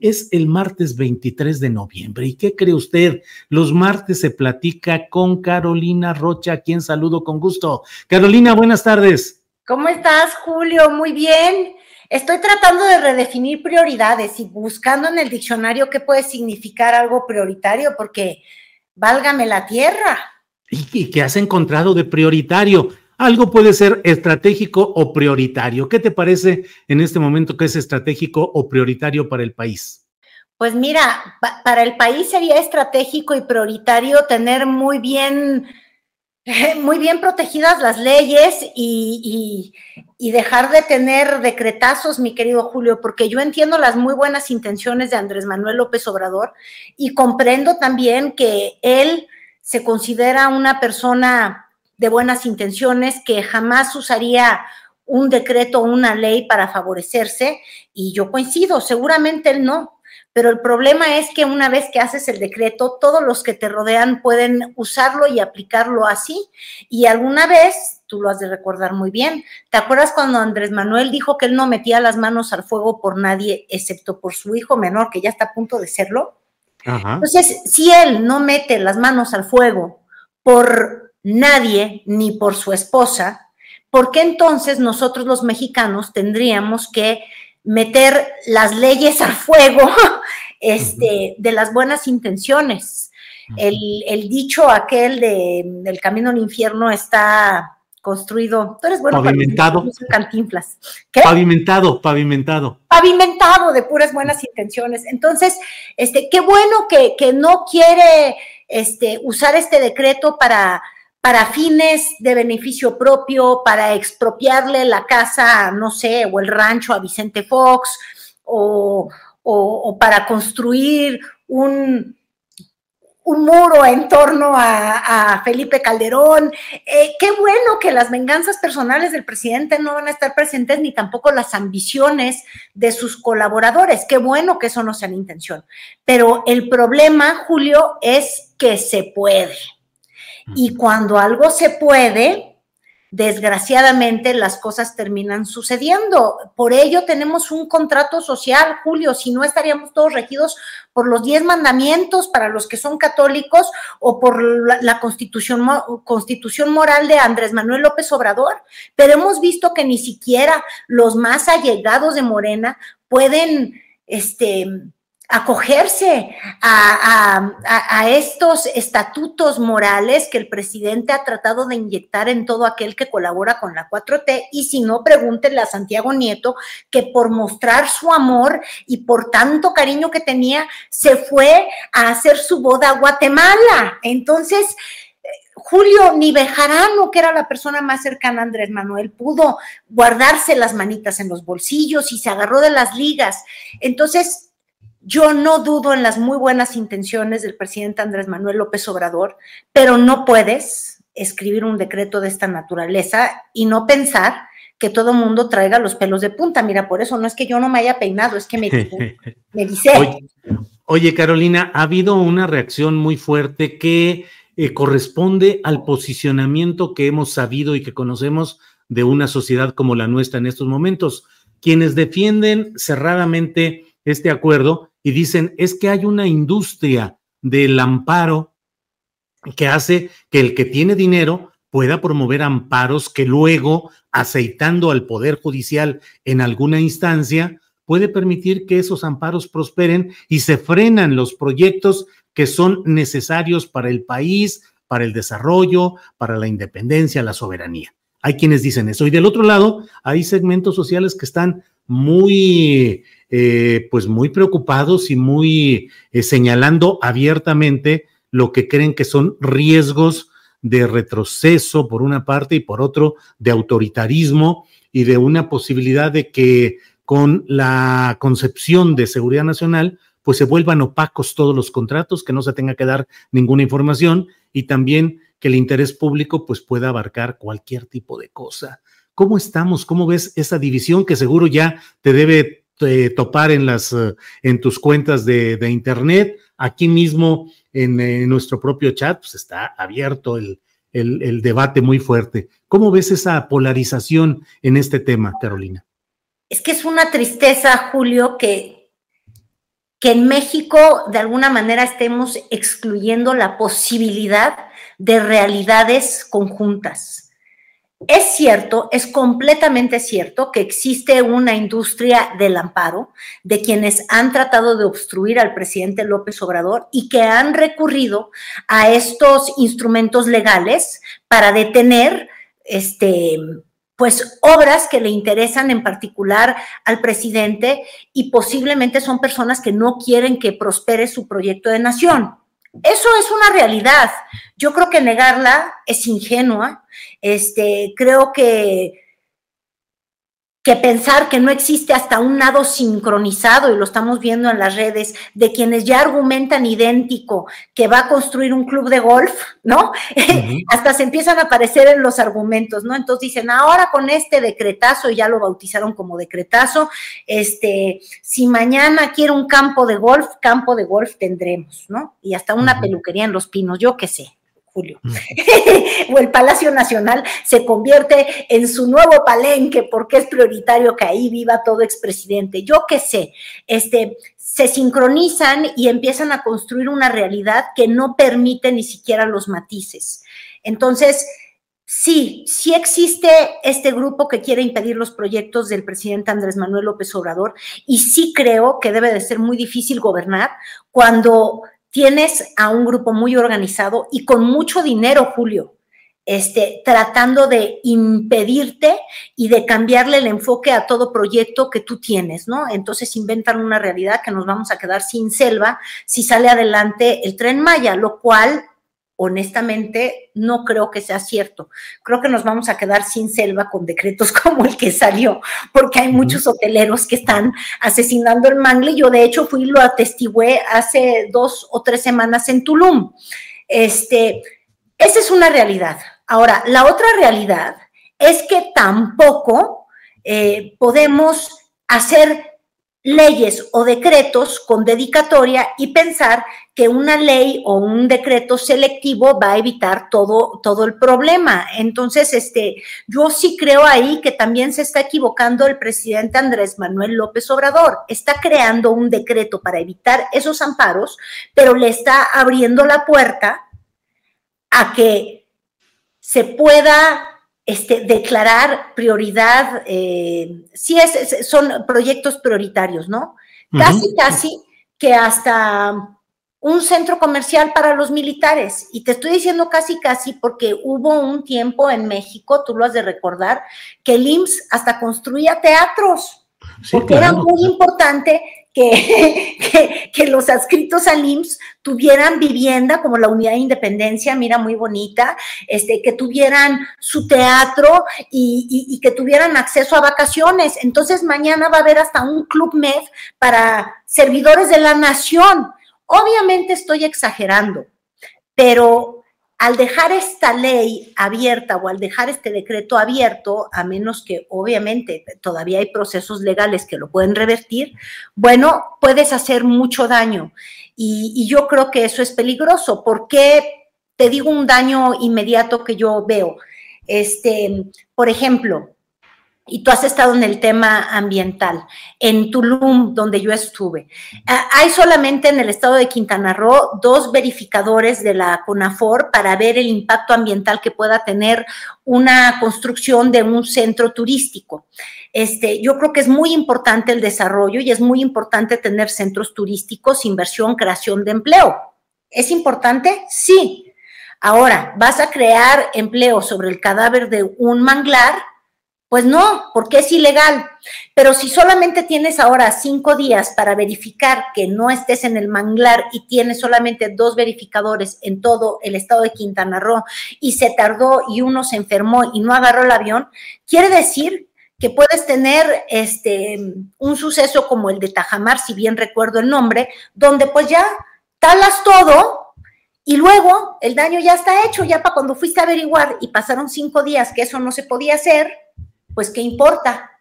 Es el martes 23 de noviembre. ¿Y qué cree usted? Los martes se platica con Carolina Rocha, a quien saludo con gusto. Carolina, buenas tardes. ¿Cómo estás, Julio? Muy bien. Estoy tratando de redefinir prioridades y buscando en el diccionario qué puede significar algo prioritario, porque válgame la tierra. ¿Y qué has encontrado de prioritario? Algo puede ser estratégico o prioritario. ¿Qué te parece en este momento que es estratégico o prioritario para el país? Pues mira, para el país sería estratégico y prioritario tener muy bien, muy bien protegidas las leyes y, y, dejar de tener decretazos, mi querido Julio, porque yo entiendo las muy buenas intenciones de Andrés Manuel López Obrador y comprendo también que él se considera una persona de buenas intenciones, que jamás usaría un decreto o una ley para favorecerse, y yo coincido, seguramente él no, pero el problema es que una vez que haces el decreto, todos los que te rodean pueden usarlo y aplicarlo así, y alguna vez, tú lo has de recordar muy bien, ¿te acuerdas cuando Andrés Manuel dijo que él no metía las manos al fuego por nadie, excepto por su hijo menor, que ya está a punto de serlo? Entonces, si él no mete las manos al fuego por nadie ni por su esposa, ¿por qué entonces nosotros los mexicanos tendríamos que meter las leyes a fuego este, de las buenas intenciones? El, dicho aquel de, del camino al infierno está construido, tú eres bueno pavimentado, cantinflas. Pavimentado, pavimentado. Pavimentado de puras buenas intenciones. Entonces, este, qué bueno que, que no quiere este, usar este decreto para para fines de beneficio propio, para expropiarle la casa, no sé, o el rancho a Vicente Fox, o, para construir un, muro en torno a, Felipe Calderón. Eh, qué bueno que las venganzas personales del presidente no van a estar presentes, ni tampoco las ambiciones de sus colaboradores. Qué bueno que eso no sea la intención. Pero el problema, Julio, es que se puede. Y cuando algo se puede, desgraciadamente las cosas terminan sucediendo. Por ello tenemos un contrato social, Julio, si no estaríamos todos regidos por los diez mandamientos para los que son católicos o por la, constitución, constitución moral de Andrés Manuel López Obrador. Pero hemos visto que ni siquiera los más allegados de Morena pueden, este, acogerse a, estos estatutos morales que el presidente ha tratado de inyectar en todo aquel que colabora con la 4T y si no, pregúntenle a Santiago Nieto que por mostrar su amor y por tanto cariño que tenía, se fue a hacer su boda a Guatemala. Entonces, Julio ni Bejarano, que era la persona más cercana a Andrés Manuel, pudo guardarse las manitas en los bolsillos y se agarró de las ligas. Entonces, yo no dudo en las muy buenas intenciones del presidente Andrés Manuel López Obrador, pero no puedes escribir un decreto de esta naturaleza y no pensar que todo mundo traiga los pelos de punta. Mira, por eso no es que yo no me haya peinado, es que me, me dice. Oye, Carolina, ha habido una reacción muy fuerte que eh, corresponde al posicionamiento que hemos sabido y que conocemos de una sociedad como la nuestra en estos momentos. Quienes defienden cerradamente este acuerdo y dicen, es que hay una industria del amparo que hace que el que tiene dinero pueda promover amparos que luego, aceitando al Poder Judicial en alguna instancia, puede permitir que esos amparos prosperen y se frenan los proyectos que son necesarios para el país, para el desarrollo, para la independencia, la soberanía. Hay quienes dicen eso. Y del otro lado, hay segmentos sociales que están muy, eh, pues muy preocupados y muy eh, señalando abiertamente lo que creen que son riesgos de retroceso por una parte y por otro de autoritarismo y de una posibilidad de que con la concepción de seguridad nacional, pues se vuelvan opacos todos los contratos, que no se tenga que dar ninguna información y también que el interés público pues pueda abarcar cualquier tipo de cosa. ¿Cómo estamos? ¿Cómo ves esa división que seguro ya te debe eh, topar en las eh, en tus cuentas de, internet? Aquí mismo en, nuestro propio chat pues está abierto el, el debate muy fuerte. ¿Cómo ves esa polarización en este tema, Carolina? Es que es una tristeza, Julio, que, que en México de alguna manera estemos excluyendo la posibilidad de realidades conjuntas. Es cierto, es completamente cierto que existe una industria del amparo de quienes han tratado de obstruir al presidente López Obrador y que han recurrido a estos instrumentos legales para detener este pues obras que le interesan en particular al presidente y posiblemente son personas que no quieren que prospere su proyecto de nación. Eso es una realidad. Yo creo que negarla es ingenua. Este, creo que que pensar que no existe hasta un nado sincronizado, y lo estamos viendo en las redes, de quienes ya argumentan idéntico que va a construir un club de golf, ¿no? hasta se empiezan a aparecer en los argumentos, ¿no? Entonces dicen, ahora con este decretazo, ya lo bautizaron como decretazo, este, si mañana quiere un campo de golf, campo de golf tendremos, ¿no? Y hasta una peluquería en Los Pinos, yo qué sé. Julio. Mm. o el Palacio Nacional se convierte en su nuevo palenque porque es prioritario que ahí viva todo expresidente. Yo qué sé, este, se sincronizan y empiezan a construir una realidad que no permite ni siquiera los matices. Entonces, sí, sí existe este grupo que quiere impedir los proyectos del presidente Andrés Manuel López Obrador y sí creo que debe de ser muy difícil gobernar cuando tienes a un grupo muy organizado y con mucho dinero, Julio, este, tratando de impedirte y de cambiarle el enfoque a todo proyecto que tú tienes, ¿no? Entonces inventan una realidad que nos vamos a quedar sin selva si sale adelante el tren Maya, lo cual honestamente no creo que sea cierto. Creo que nos vamos a quedar sin selva con decretos como el que salió, porque hay muchos hoteleros que están asesinando el mangle. Yo de hecho fui y lo atestigué hace dos o tres semanas en Tulum. Este, esa es una realidad. Ahora, la otra realidad es que tampoco eh, podemos hacer leyes o decretos con dedicatoria y pensar que una ley o un decreto selectivo va a evitar todo, todo el problema. Entonces, este, yo sí creo ahí que también se está equivocando el presidente Andrés Manuel López Obrador. Está creando un decreto para evitar esos amparos, pero le está abriendo la puerta a que se pueda este, declarar prioridad, eh, sí es, son proyectos prioritarios, ¿no? Casi, casi que hasta un centro comercial para los militares. Y te estoy diciendo casi, casi porque hubo un tiempo en México, tú lo has de recordar, que el IMSS hasta construía teatros, porque era muy importante que, que, los adscritos al IMSS tuvieran vivienda como la unidad de independencia, mira, muy bonita, este, que tuvieran su teatro y, y, que tuvieran acceso a vacaciones. Entonces mañana va a haber hasta un club MED para servidores de la nación. Obviamente estoy exagerando, pero al dejar esta ley abierta o al dejar este decreto abierto, a menos que obviamente todavía hay procesos legales que lo pueden revertir, bueno, puedes hacer mucho daño. Y, yo creo que eso es peligroso. porque Te digo un daño inmediato que yo veo. Este, por ejemplo, y tú has estado en el tema ambiental, en Tulum, donde yo estuve. Ah, hay solamente en el estado de Quintana Roo dos verificadores de la CONAFOR para ver el impacto ambiental que pueda tener una construcción de un centro turístico. Este, yo creo que es muy importante el desarrollo y es muy importante tener centros turísticos, inversión, creación de empleo. ¿Es importante? Sí. Ahora, ¿vas a crear empleo sobre el cadáver de un manglar? Pues no, porque es ilegal. Pero si solamente tienes ahora cinco días para verificar que no estés en el manglar y tienes solamente dos verificadores en todo el estado de Quintana Roo y se tardó y uno se enfermó y no agarró el avión, quiere decir que puedes tener este un suceso como el de Tajamar, si bien recuerdo el nombre, donde pues ya talas todo y luego el daño ya está hecho, ya para cuando fuiste a averiguar y pasaron cinco días que eso no se podía hacer, pues ¿qué importa?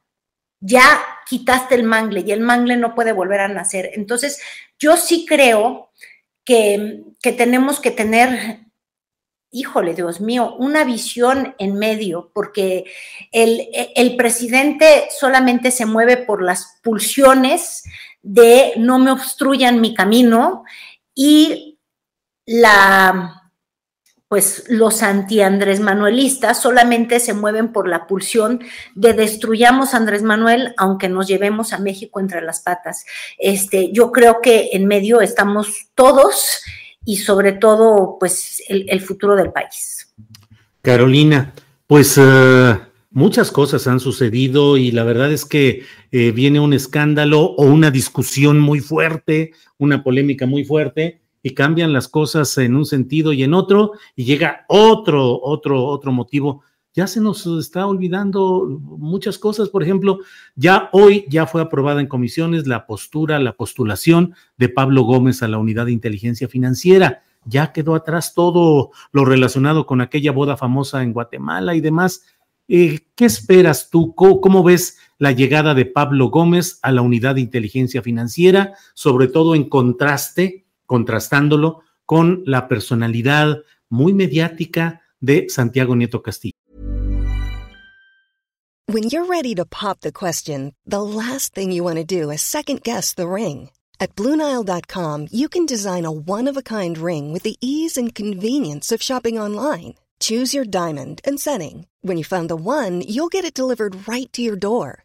Ya quitaste el mangle y el mangle no puede volver a nacer. Entonces, yo sí creo que, tenemos que tener híjole, Dios mío, una visión en medio, porque el, el, presidente solamente se mueve por las pulsiones de no me obstruyan mi camino y la pues los anti-Andrés Manuelistas solamente se mueven por la pulsión de destruyamos a Andrés Manuel, aunque nos llevemos a México entre las patas. Este, yo creo que en medio estamos todos y sobre todo, pues, el, futuro del país. Carolina, pues eh, muchas cosas han sucedido y la verdad es que eh, viene un escándalo o una discusión muy fuerte, una polémica muy fuerte y cambian las cosas en un sentido y en otro, y llega otro, otro, otro motivo. Ya se nos está olvidando muchas cosas. Por ejemplo, ya hoy ya fue aprobada en comisiones la postura, la postulación de Pablo Gómez a la unidad de inteligencia financiera. Ya quedó atrás todo lo relacionado con aquella boda famosa en Guatemala y demás. Eh, ¿Qué esperas tú? ¿Cómo, ves la llegada de Pablo Gómez a la unidad de inteligencia financiera, sobre todo en contraste contrastándolo con la personalidad muy mediática de Santiago Nieto Castillo. When you're ready to pop the question, the last thing you want to do is second guess the ring. At BlueNile.com, you can design a one-of-a-kind ring with the ease and convenience of shopping online. Choose your diamond and setting. When you find the one, you'll get it delivered right to your door.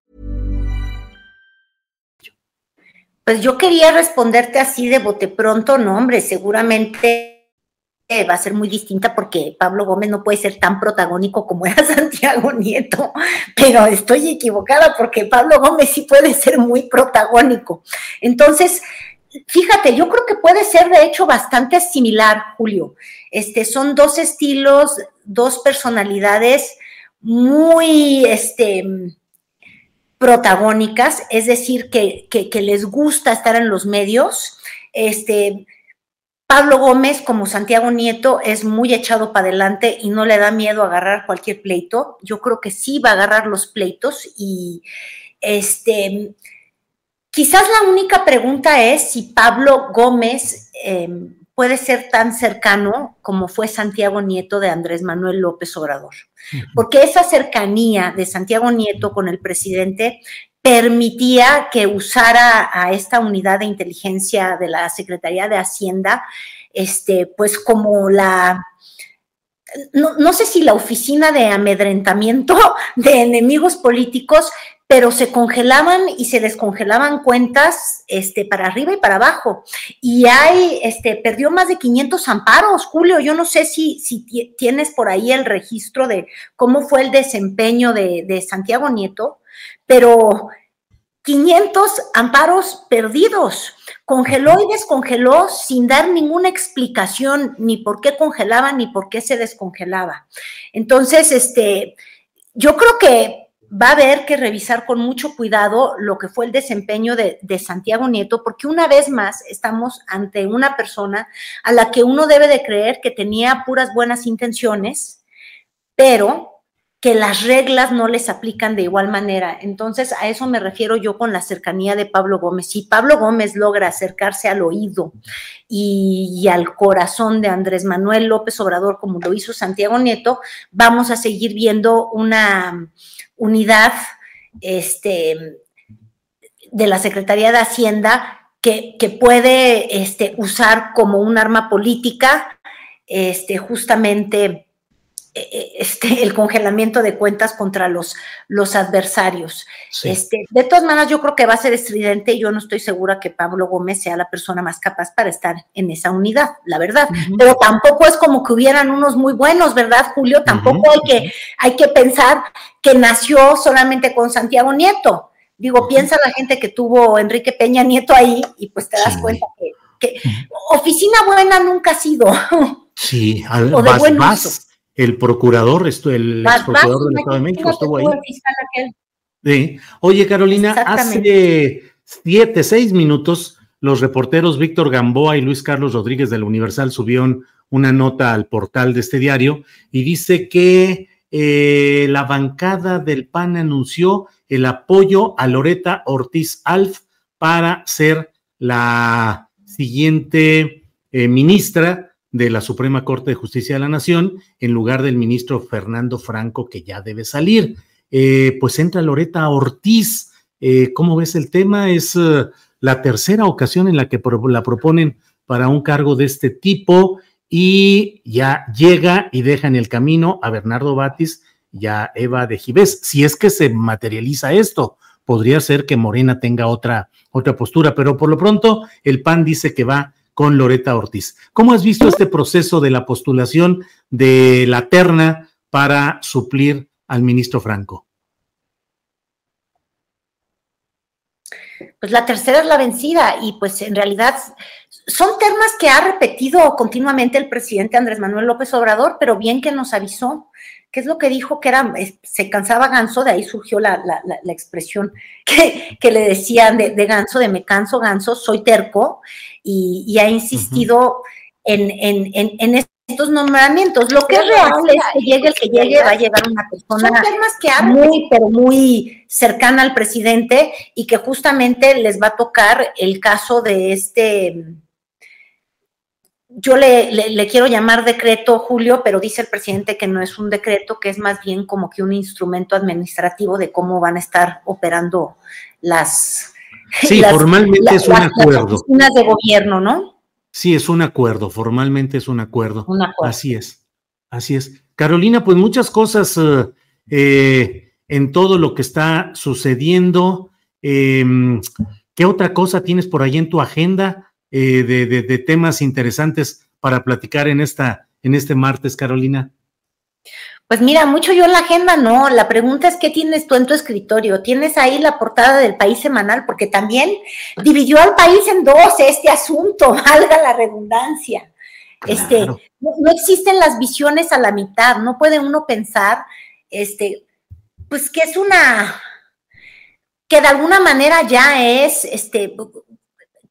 Pues yo quería responderte así de bote pronto, no, hombre, seguramente va a ser muy distinta porque Pablo Gómez no puede ser tan protagónico como era Santiago Nieto, pero estoy equivocada porque Pablo Gómez sí puede ser muy protagónico. Entonces, fíjate, yo creo que puede ser de hecho bastante similar, Julio. Este, son dos estilos, dos personalidades muy, este, protagónicas, es decir, que, les gusta estar en los medios. Este, Pablo Gómez, como Santiago Nieto, es muy echado para adelante y no le da miedo agarrar cualquier pleito. Yo creo que sí va a agarrar los pleitos y este, quizás la única pregunta es si Pablo Gómez em, puede ser tan cercano como fue Santiago Nieto de Andrés Manuel López Obrador. Porque esa cercanía de Santiago Nieto con el presidente permitía que usara a esta unidad de inteligencia de la Secretaría de Hacienda, este, pues como la, no, no, sé si la oficina de amedrentamiento de enemigos políticos, pero se congelaban y se descongelaban cuentas este, para arriba y para abajo. Y hay, este, perdió más de 500 amparos, Julio. Yo no sé si, si tienes por ahí el registro de cómo fue el desempeño de, Santiago Nieto, pero 500 amparos perdidos. Congeló y descongeló sin dar ninguna explicación ni por qué congelaba ni por qué se descongelaba. Entonces, este, yo creo que va a haber que revisar con mucho cuidado lo que fue el desempeño de, de, Santiago Nieto, porque una vez más estamos ante una persona a la que uno debe de creer que tenía puras buenas intenciones, pero que las reglas no les aplican de igual manera. Entonces, a eso me refiero yo con la cercanía de Pablo Gómez. Si Pablo Gómez logra acercarse al oído y, al corazón de Andrés Manuel López Obrador, como lo hizo Santiago Nieto, vamos a seguir viendo una unidad este, de la Secretaría de Hacienda que, que puede este, usar como un arma política este, justamente este, el congelamiento de cuentas contra los, los adversarios. Este, de todas maneras, yo creo que va a ser estridente y yo no estoy segura que Pablo Gómez sea la persona más capaz para estar en esa unidad, la verdad. Pero tampoco es como que hubieran unos muy buenos, ¿verdad, Julio? Tampoco hay, que, hay que pensar que nació solamente con Santiago Nieto. Digo, piensa la gente que tuvo Enrique Peña Nieto ahí y pues te das cuenta que, oficina buena nunca ha sido. Sí, o de buen el procurador, esto, el ex procurador del Estado de México estuvo ahí. Sí. Oye, Carolina, hace siete, seis minutos, los reporteros Víctor Gamboa y Luis Carlos Rodríguez del Universal subieron una nota al portal de este diario y dice que eh, la bancada del PAN anunció el apoyo a Loreta Ortiz Alf para ser la siguiente eh, ministra de la Suprema Corte de Justicia de la Nación en lugar del ministro Fernando Franco, que ya debe salir. Eh, pues entra Loreta Ortiz. Eh, ¿Cómo ves el tema? Es eh, la tercera ocasión en la que la proponen para un cargo de este tipo y ya llega y deja en el camino a Bernardo Batis y a Eva de Gibés. Si es que se materializa esto, podría ser que Morena tenga otra, otra postura, pero por lo pronto el PAN dice que va con Loreta Ortiz. ¿Cómo has visto este proceso de la postulación de la terna para suplir al ministro Franco? Pues la tercera es la vencida y pues en realidad son ternas que ha repetido continuamente el presidente Andrés Manuel López Obrador, pero bien que nos avisó. ¿Qué es lo que dijo? Que era, se cansaba Ganso, de ahí surgió la, expresión que, le decían de, de, Ganso, de me canso Ganso, soy terco, y, ha insistido en, estos nombramientos. Lo que es real es que llegue el que llegue, va a llegar una persona muy, pero muy cercana al presidente y que justamente les va a tocar el caso de este yo le, quiero llamar decreto, Julio, pero dice el presidente que no es un decreto, que es más bien como que un instrumento administrativo de cómo van a estar operando las... Sí, formalmente es un acuerdo. Las oficinas de gobierno, ¿no? Sí, es un acuerdo, formalmente es un acuerdo. Un acuerdo. Así es, así es. Carolina, pues muchas cosas eh, eh, en todo lo que está sucediendo. Em, ¿Qué otra cosa tienes por ahí en tu agenda? Eh, de, temas interesantes para platicar en, esta, en este martes, Carolina? Pues mira, mucho yo en la agenda no. La pregunta es qué tienes tú en tu escritorio. ¿Tienes ahí la portada del país semanal? Porque también dividió al país en dos este asunto, valga la redundancia. Este, no, no, existen las visiones a la mitad. No puede uno pensar, este, pues que es una, que de alguna manera ya es, este,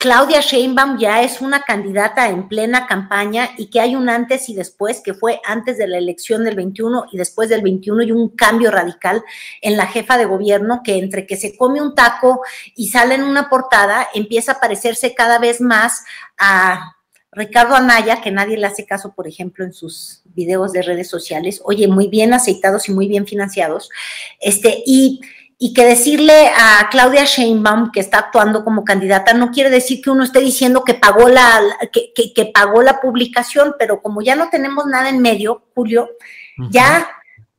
Claudia Sheinbaum ya es una candidata en plena campaña y que hay un antes y después, que fue antes de la elección del 21 y después del 21 y un cambio radical en la jefa de gobierno que entre que se come un taco y sale en una portada, empieza a parecerse cada vez más a Ricardo Anaya, que nadie le hace caso, por ejemplo, en sus videos de redes sociales, oye, muy bien aceitados y muy bien financiados, este, y y que decirle a Claudia Sheinbaum que está actuando como candidata no quiere decir que uno esté diciendo que pagó la que, que, pagó la publicación, pero como ya no tenemos nada en medio, Julio, ya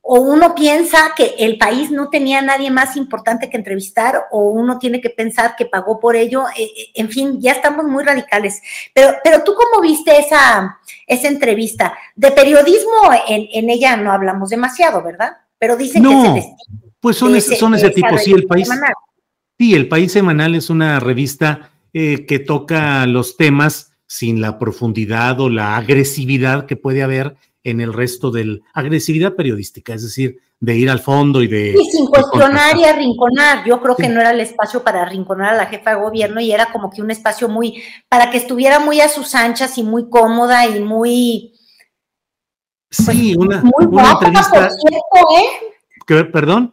o uno piensa que el país no tenía a nadie más importante que entrevistar o uno tiene que pensar que pagó por ello, eh, eh, en fin, ya estamos muy radicales. Pero, pero tú cómo viste esa, esa entrevista? De periodismo en, ella no hablamos demasiado, ¿verdad? Pero dicen que es el estilo Pues son, ese, son ese tipo, sí, el país. Sí, el país semanal es una revista eh, que toca los temas sin la profundidad o la agresividad que puede haber en el resto del agresividad periodística, es decir, de ir al fondo y de... Y sin cuestionar y arrinconar. Yo creo que no era el espacio para arrinconar a la jefa de gobierno y era como que un espacio muy, para que estuviera muy a sus anchas y muy cómoda y muy... sí, pues, una, muy una entrevista... ¿eh? ¿Perdón?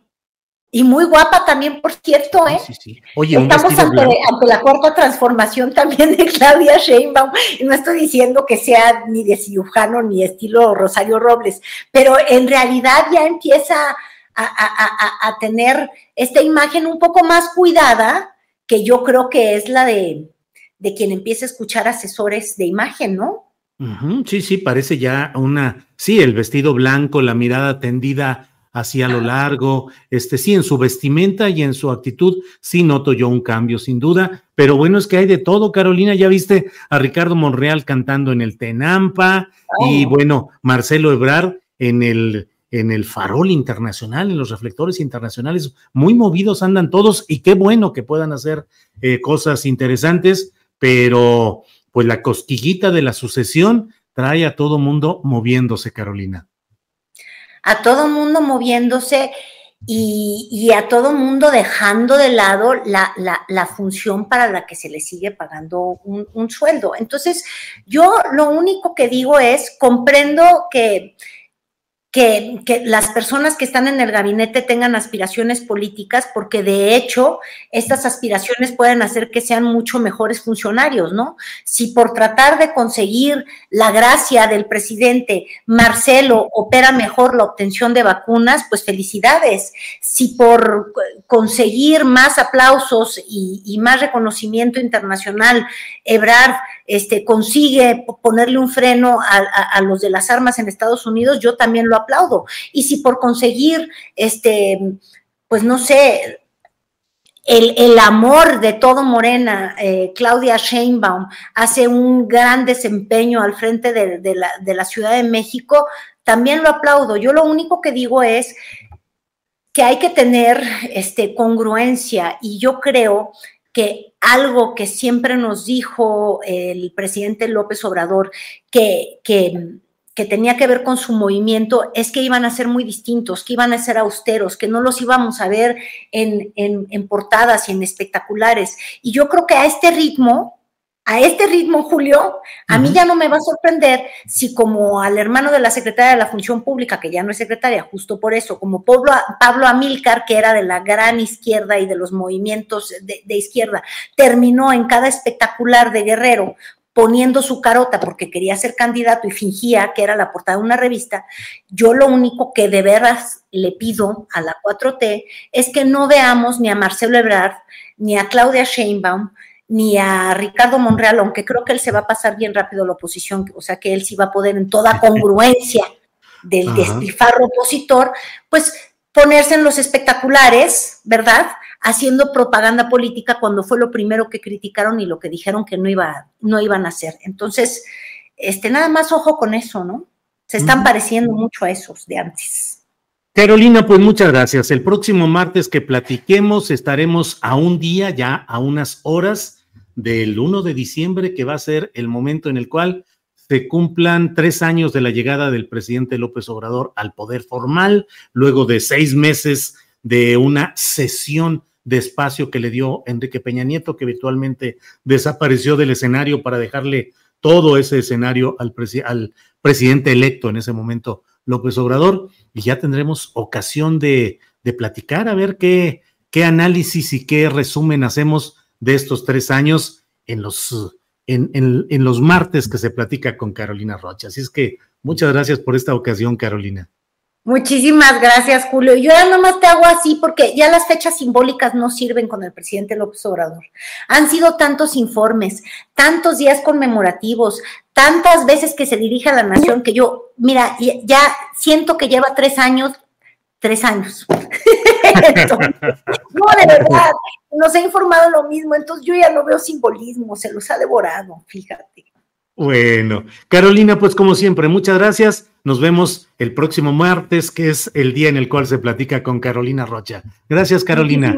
Y muy guapa también, por cierto, ¿eh? Sí, sí. Oye, Estamos ante, ante, la cuarta transformación también de Claudia Sheinbaum. Y no estoy diciendo que sea ni de cirujano ni estilo Rosario Robles, pero en realidad ya empieza a, tener esta imagen un poco más cuidada, que yo creo que es la de, de quien empieza a escuchar asesores de imagen, ¿no? sí, sí, parece ya una, sí, el vestido blanco, la mirada tendida hacia lo largo, este sí, en su vestimenta y en su actitud, sí noto yo un cambio, sin duda, pero bueno, es que hay de todo, Carolina, ya viste a Ricardo Monreal cantando en el Tenampa y oh. bueno, Marcelo Ebrard en el en el farol internacional, en los reflectores internacionales, muy movidos andan todos y qué bueno que puedan hacer eh, cosas interesantes, pero pues la cosquillita de la sucesión trae a todo mundo moviéndose, Carolina a todo mundo moviéndose y, a todo mundo dejando de lado la, función para la que se le sigue pagando un, un sueldo. Entonces, yo lo único que digo es, comprendo que que, las personas que están en el gabinete tengan aspiraciones políticas, porque de hecho estas aspiraciones pueden hacer que sean mucho mejores funcionarios, ¿no? Si por tratar de conseguir la gracia del presidente Marcelo opera mejor la obtención de vacunas, pues felicidades. Si por conseguir más aplausos y, más reconocimiento internacional, Ebrard este, consigue ponerle un freno a los de las armas en Estados Unidos, yo también lo aplaudo. Y si por conseguir, este, pues no sé, el, amor de todo Morena, eh, Claudia Sheinbaum, hace un gran desempeño al frente de, la, de, la, Ciudad de México, también lo aplaudo. Yo lo único que digo es que hay que tener este, congruencia y yo creo que algo que siempre nos dijo el presidente López Obrador, que, que tenía que ver con su movimiento es que iban a ser muy distintos, que iban a ser austeros, que no los íbamos a ver en, en, portadas y en espectaculares. Y yo creo que a este ritmo, a este ritmo, Julio, a mí ya no me va a sorprender si como al hermano de la secretaria de la Función Pública, que ya no es secretaria, justo por eso, como Pablo, Pablo Amílcar, que era de la gran izquierda y de los movimientos de, de izquierda, terminó en cada espectacular de Guerrero poniendo su carota porque quería ser candidato y fingía que era la portada de una revista, yo lo único que de veras le pido a la 4T es que no veamos ni a Marcelo Ebrard, ni a Claudia Sheinbaum, ni a Ricardo Monreal, aunque creo que él se va a pasar bien rápido la oposición, o sea que él sí va a poder en toda congruencia del despilfarro opositor, pues ponerse en los espectaculares, ¿verdad? haciendo propaganda política cuando fue lo primero que criticaron y lo que dijeron que no, iba, no iban a hacer. Entonces, este, nada más ojo con eso, ¿no? Se están pareciendo mucho a esos de antes. Carolina, pues muchas gracias. El próximo martes que platiquemos estaremos a un día, ya a unas horas del 1 de diciembre, que va a ser el momento en el cual se cumplan tres años de la llegada del presidente López Obrador al poder formal, luego de seis meses de una sesión de espacio que le dio Enrique Peña Nieto, que virtualmente desapareció del escenario para dejarle todo ese escenario al, presidente electo en ese momento, López Obrador, y ya tendremos ocasión de, de platicar, a ver qué, qué análisis y qué resumen hacemos de estos tres años en los, en, en, en los martes que se platica con Carolina Rocha. Así es que muchas gracias por esta ocasión, Carolina. Muchísimas gracias, Julio. Yo ya nomás te hago así porque ya las fechas simbólicas no sirven con el presidente López Obrador. Han sido tantos informes, tantos días conmemorativos, tantas veces que se dirige a la nación que yo, mira, ya siento que lleva tres años, tres años. no, de verdad, nos ha informado lo mismo, entonces yo ya no veo simbolismo, se los ha devorado, fíjate. Bueno, Carolina, pues como siempre, muchas gracias. Nos vemos el próximo martes, que es el día en el cual se platica con Carolina Rocha. Gracias, Carolina.